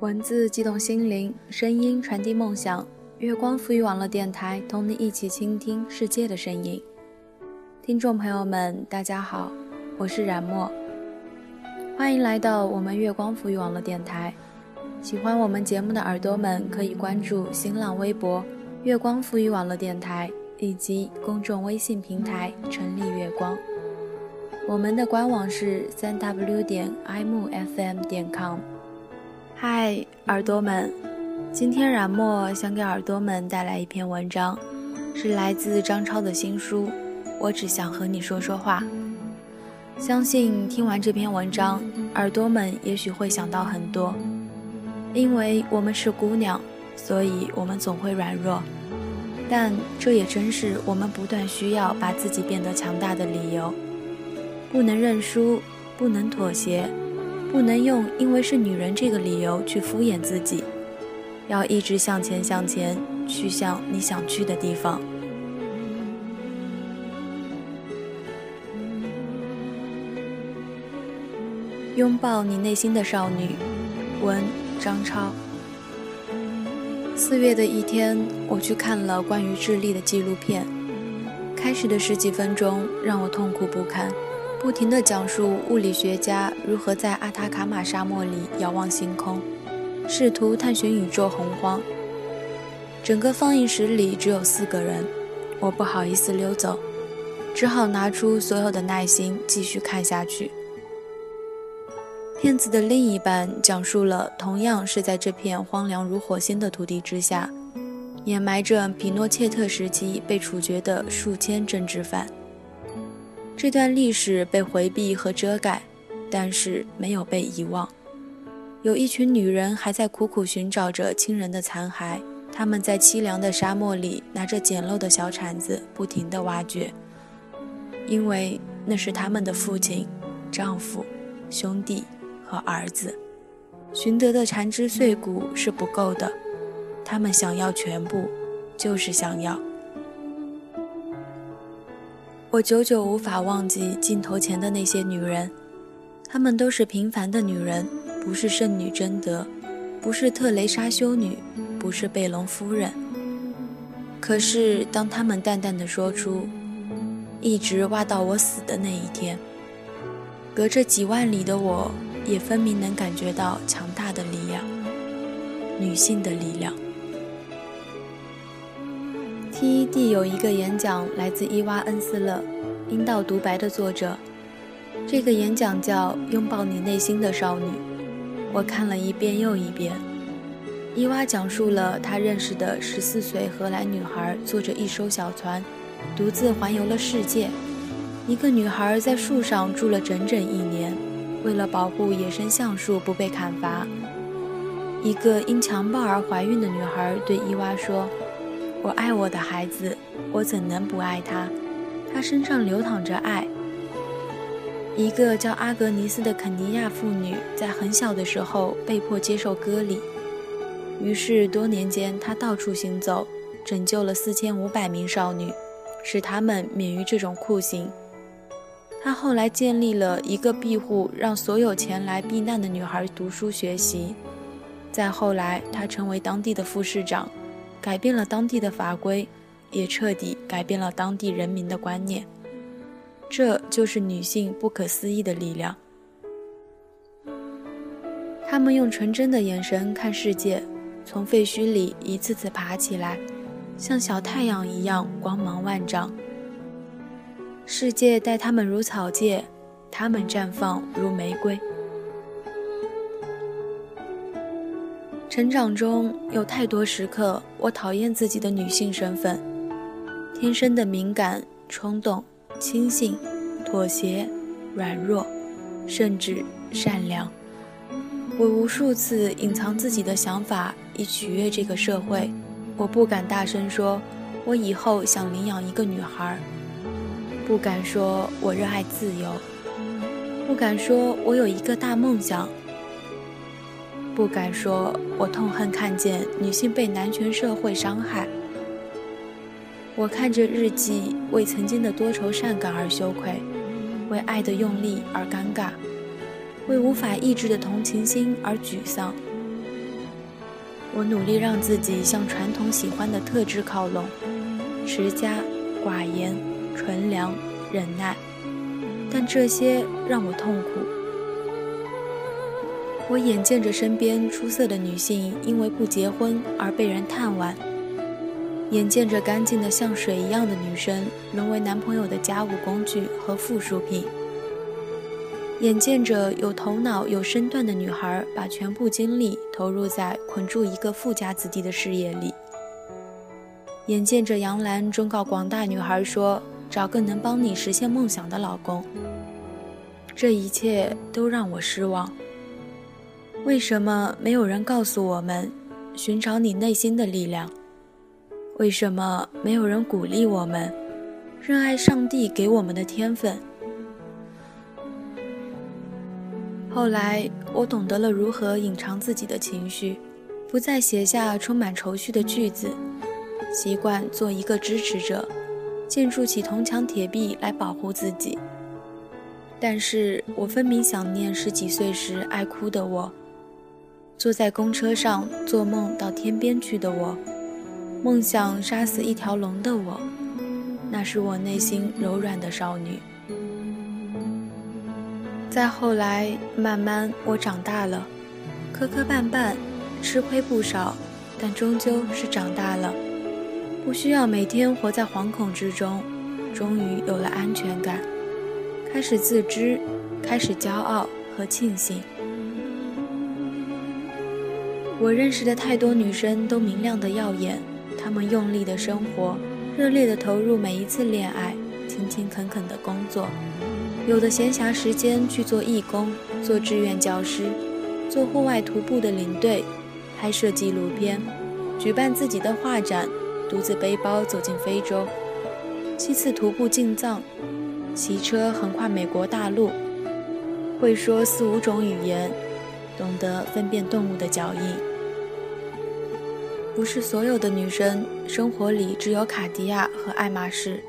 文字激动心灵，声音传递梦想。月光赋予网络电台，同你一起倾听世界的声音。听众朋友们，大家好，我是冉墨，欢迎来到我们月光赋予网络电台。喜欢我们节目的耳朵们，可以关注新浪微博“月光赋予网络电台”以及公众微信平台“成立月光”。我们的官网是三 w 点 i m f m 点 com。嗨，耳朵们，今天冉墨想给耳朵们带来一篇文章，是来自张超的新书《我只想和你说说话》。相信听完这篇文章，耳朵们也许会想到很多。因为我们是姑娘，所以我们总会软弱，但这也正是我们不断需要把自己变得强大的理由。不能认输，不能妥协。不能用因为是女人这个理由去敷衍自己，要一直向前向前，去向你想去的地方。拥抱你内心的少女，文张超。四月的一天，我去看了关于智利的纪录片，开始的十几分钟让我痛苦不堪。不停地讲述物理学家如何在阿塔卡马沙漠里遥望星空，试图探寻宇宙洪荒。整个放映室里只有四个人，我不好意思溜走，只好拿出所有的耐心继续看下去。片子的另一半讲述了同样是在这片荒凉如火星的土地之下，掩埋着皮诺切特时期被处决的数千政治犯。这段历史被回避和遮盖，但是没有被遗忘。有一群女人还在苦苦寻找着亲人的残骸，她们在凄凉的沙漠里拿着简陋的小铲子，不停地挖掘，因为那是他们的父亲、丈夫、兄弟和儿子。寻得的残肢碎骨是不够的，他们想要全部，就是想要。我久久无法忘记镜头前的那些女人，她们都是平凡的女人，不是圣女贞德，不是特蕾莎修女，不是贝隆夫人。可是，当她们淡淡的说出“一直挖到我死的那一天”，隔着几万里的我，也分明能感觉到强大的力量，女性的力量。TED 有一个演讲来自伊娃·恩斯勒，《阴道独白》的作者。这个演讲叫《拥抱你内心的少女》，我看了一遍又一遍。伊娃讲述了她认识的十四岁荷兰女孩坐着一艘小船，独自环游了世界。一个女孩在树上住了整整一年，为了保护野生橡树不被砍伐。一个因强暴而怀孕的女孩对伊娃说。我爱我的孩子，我怎能不爱他？他身上流淌着爱。一个叫阿格尼斯的肯尼亚妇女在很小的时候被迫接受割礼，于是多年间她到处行走，拯救了四千五百名少女，使她们免于这种酷刑。她后来建立了一个庇护，让所有前来避难的女孩读书学习。再后来，她成为当地的副市长。改变了当地的法规，也彻底改变了当地人民的观念。这就是女性不可思议的力量。她们用纯真的眼神看世界，从废墟里一次次爬起来，像小太阳一样光芒万丈。世界待她们如草芥，她们绽放如玫瑰。成长中有太多时刻，我讨厌自己的女性身份，天生的敏感、冲动、轻信、妥协、软弱，甚至善良。我无数次隐藏自己的想法以取悦这个社会。我不敢大声说，我以后想领养一个女孩；不敢说我热爱自由；不敢说我有一个大梦想。不敢说，我痛恨看见女性被男权社会伤害。我看着日记，为曾经的多愁善感而羞愧，为爱的用力而尴尬，为无法抑制的同情心而沮丧。我努力让自己向传统喜欢的特质靠拢：持家、寡言、纯良、忍耐。但这些让我痛苦。我眼见着身边出色的女性因为不结婚而被人探玩，眼见着干净的像水一样的女生沦为男朋友的家务工具和附属品，眼见着有头脑有身段的女孩把全部精力投入在捆住一个富家子弟的事业里，眼见着杨澜忠告广大女孩说。找个能帮你实现梦想的老公，这一切都让我失望。为什么没有人告诉我们寻找你内心的力量？为什么没有人鼓励我们热爱上帝给我们的天分？后来我懂得了如何隐藏自己的情绪，不再写下充满愁绪的句子，习惯做一个支持者。建筑起铜墙铁壁来保护自己，但是我分明想念十几岁时爱哭的我，坐在公车上做梦到天边去的我，梦想杀死一条龙的我，那是我内心柔软的少女。再后来，慢慢我长大了，磕磕绊绊，吃亏不少，但终究是长大了。不需要每天活在惶恐之中，终于有了安全感，开始自知，开始骄傲和庆幸。我认识的太多女生都明亮的耀眼，她们用力的生活，热烈的投入每一次恋爱，勤勤恳恳的工作，有的闲暇时间去做义工，做志愿教师，做户外徒步的领队，拍摄纪录片，举办自己的画展。独自背包走进非洲，七次徒步进藏，骑车横跨美国大陆，会说四五种语言，懂得分辨动物的脚印。不是所有的女生生活里只有卡地亚和爱马仕，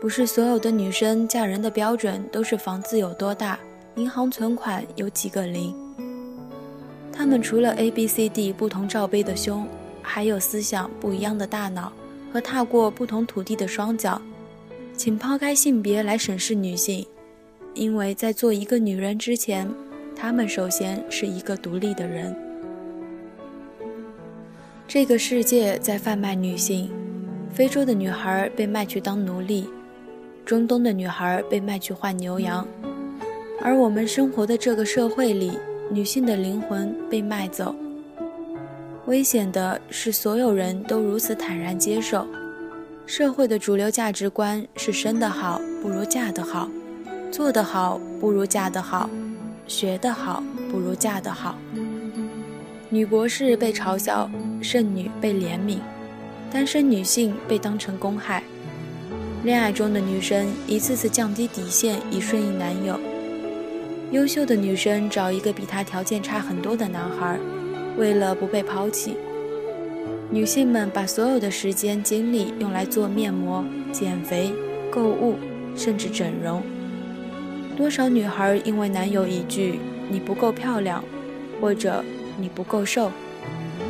不是所有的女生嫁人的标准都是房子有多大，银行存款有几个零。她们除了 A、B、C、D 不同罩杯的胸。还有思想不一样的大脑和踏过不同土地的双脚，请抛开性别来审视女性，因为在做一个女人之前，她们首先是一个独立的人。这个世界在贩卖女性，非洲的女孩被卖去当奴隶，中东的女孩被卖去换牛羊，而我们生活的这个社会里，女性的灵魂被卖走。危险的是，所有人都如此坦然接受。社会的主流价值观是生得好不如嫁得好，做得好不如嫁得好，学得好不如嫁得好。女博士被嘲笑，剩女被怜悯，单身女性被当成公害。恋爱中的女生一次次降低底线以顺应男友。优秀的女生找一个比她条件差很多的男孩。为了不被抛弃，女性们把所有的时间精力用来做面膜、减肥、购物，甚至整容。多少女孩因为男友一句“你不够漂亮”，或者“你不够瘦”，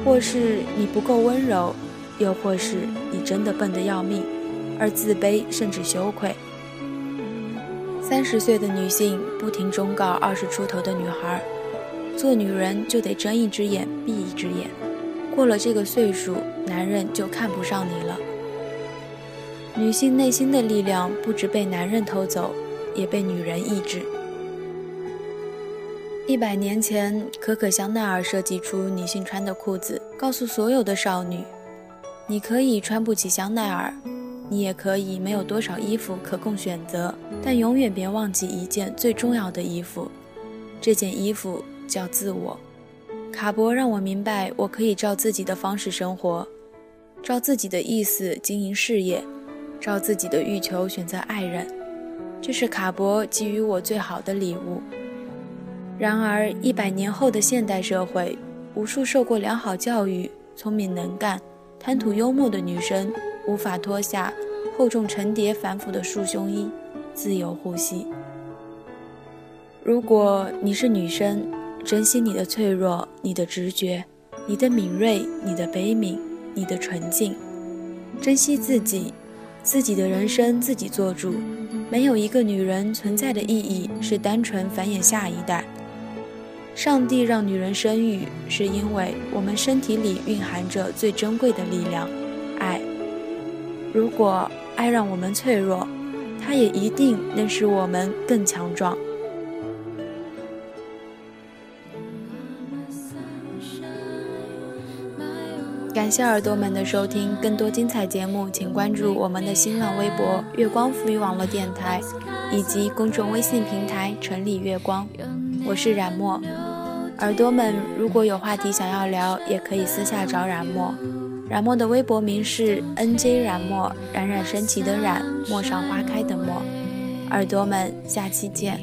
或是“你不够温柔”，又或是“你真的笨得要命”，而自卑甚至羞愧。三十岁的女性不停忠告二十出头的女孩。做女人就得睁一只眼闭一只眼，过了这个岁数，男人就看不上你了。女性内心的力量不止被男人偷走，也被女人抑制。一百年前，可可香奈儿设计出女性穿的裤子，告诉所有的少女：你可以穿不起香奈儿，你也可以没有多少衣服可供选择，但永远别忘记一件最重要的衣服，这件衣服。叫自我，卡博让我明白，我可以照自己的方式生活，照自己的意思经营事业，照自己的欲求选择爱人，这是卡博给予我最好的礼物。然而，一百年后的现代社会，无数受过良好教育、聪明能干、谈吐幽默的女生，无法脱下厚重层叠、繁复的束胸衣，自由呼吸。如果你是女生，珍惜你的脆弱，你的直觉，你的敏锐，你的悲悯，你的纯净。珍惜自己，自己的人生自己做主。没有一个女人存在的意义是单纯繁衍下一代。上帝让女人生育，是因为我们身体里蕴含着最珍贵的力量——爱。如果爱让我们脆弱，它也一定能使我们更强壮。谢耳朵们的收听，更多精彩节目，请关注我们的新浪微博“月光浮语网络电台”以及公众微信平台“城里月光”。我是冉墨，耳朵们如果有话题想要聊，也可以私下找冉墨。冉墨的微博名是 NJ 冉墨，冉冉升起的冉，陌上花开的陌。耳朵们，下期见。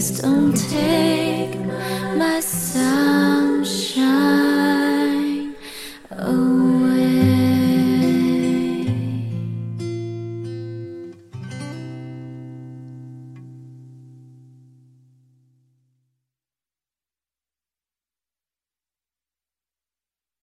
Please don't take my.